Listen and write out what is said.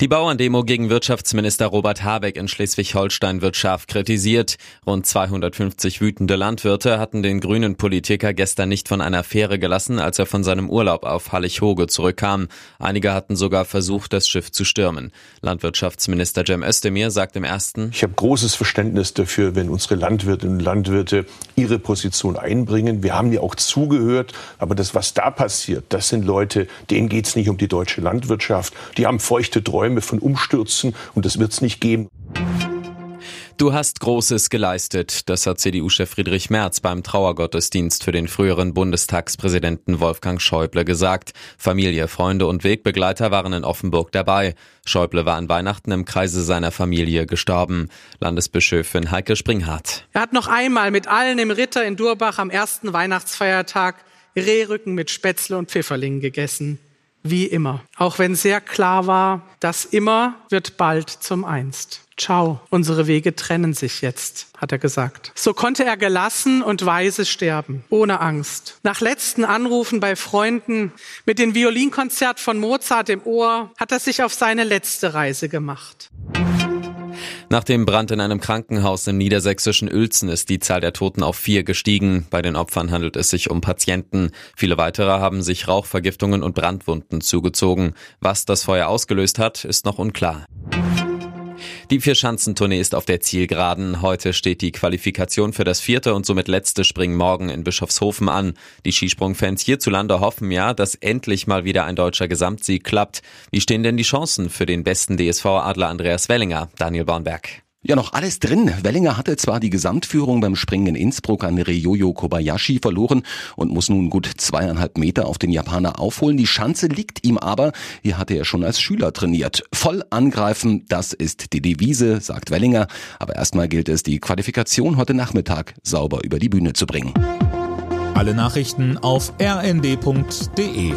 Die Bauerndemo gegen Wirtschaftsminister Robert Habeck in Schleswig-Holstein wird scharf kritisiert. Rund 250 wütende Landwirte hatten den grünen Politiker gestern nicht von einer Fähre gelassen, als er von seinem Urlaub auf Hallig-Hoge zurückkam. Einige hatten sogar versucht, das Schiff zu stürmen. Landwirtschaftsminister Cem Özdemir sagt im ersten, Ich habe großes Verständnis dafür, wenn unsere Landwirtinnen und Landwirte ihre Position einbringen. Wir haben ja auch zugehört, aber das, was da passiert, das sind Leute, denen geht es nicht um die deutsche Landwirtschaft. Die haben feuchte feuchte Träume von Umstürzen und das wird es nicht geben. Du hast Großes geleistet, das hat CDU-Chef Friedrich Merz beim Trauergottesdienst für den früheren Bundestagspräsidenten Wolfgang Schäuble gesagt. Familie, Freunde und Wegbegleiter waren in Offenburg dabei. Schäuble war an Weihnachten im Kreise seiner Familie gestorben. Landesbischöfin Heike Springhardt. Er hat noch einmal mit allen im Ritter in Durbach am ersten Weihnachtsfeiertag Rehrücken mit Spätzle und Pfifferlingen gegessen wie immer. Auch wenn sehr klar war, das immer wird bald zum Einst. Ciao, unsere Wege trennen sich jetzt, hat er gesagt. So konnte er gelassen und weise sterben, ohne Angst. Nach letzten Anrufen bei Freunden mit dem Violinkonzert von Mozart im Ohr hat er sich auf seine letzte Reise gemacht. Nach dem Brand in einem Krankenhaus im niedersächsischen Uelzen ist die Zahl der Toten auf vier gestiegen. Bei den Opfern handelt es sich um Patienten. Viele weitere haben sich Rauchvergiftungen und Brandwunden zugezogen. Was das Feuer ausgelöst hat, ist noch unklar. Die Vierschanzentournee ist auf der Zielgeraden. Heute steht die Qualifikation für das vierte und somit letzte Springen morgen in Bischofshofen an. Die Skisprungfans hierzulande hoffen ja, dass endlich mal wieder ein deutscher Gesamtsieg klappt. Wie stehen denn die Chancen für den besten DSV-Adler Andreas Wellinger? Daniel Bornberg. Ja, noch alles drin. Wellinger hatte zwar die Gesamtführung beim Springen in Innsbruck an Ryoyo Kobayashi verloren und muss nun gut zweieinhalb Meter auf den Japaner aufholen. Die Schanze liegt ihm aber. Hier hatte er schon als Schüler trainiert. Voll angreifen, das ist die Devise, sagt Wellinger. Aber erstmal gilt es, die Qualifikation heute Nachmittag sauber über die Bühne zu bringen. Alle Nachrichten auf rnd.de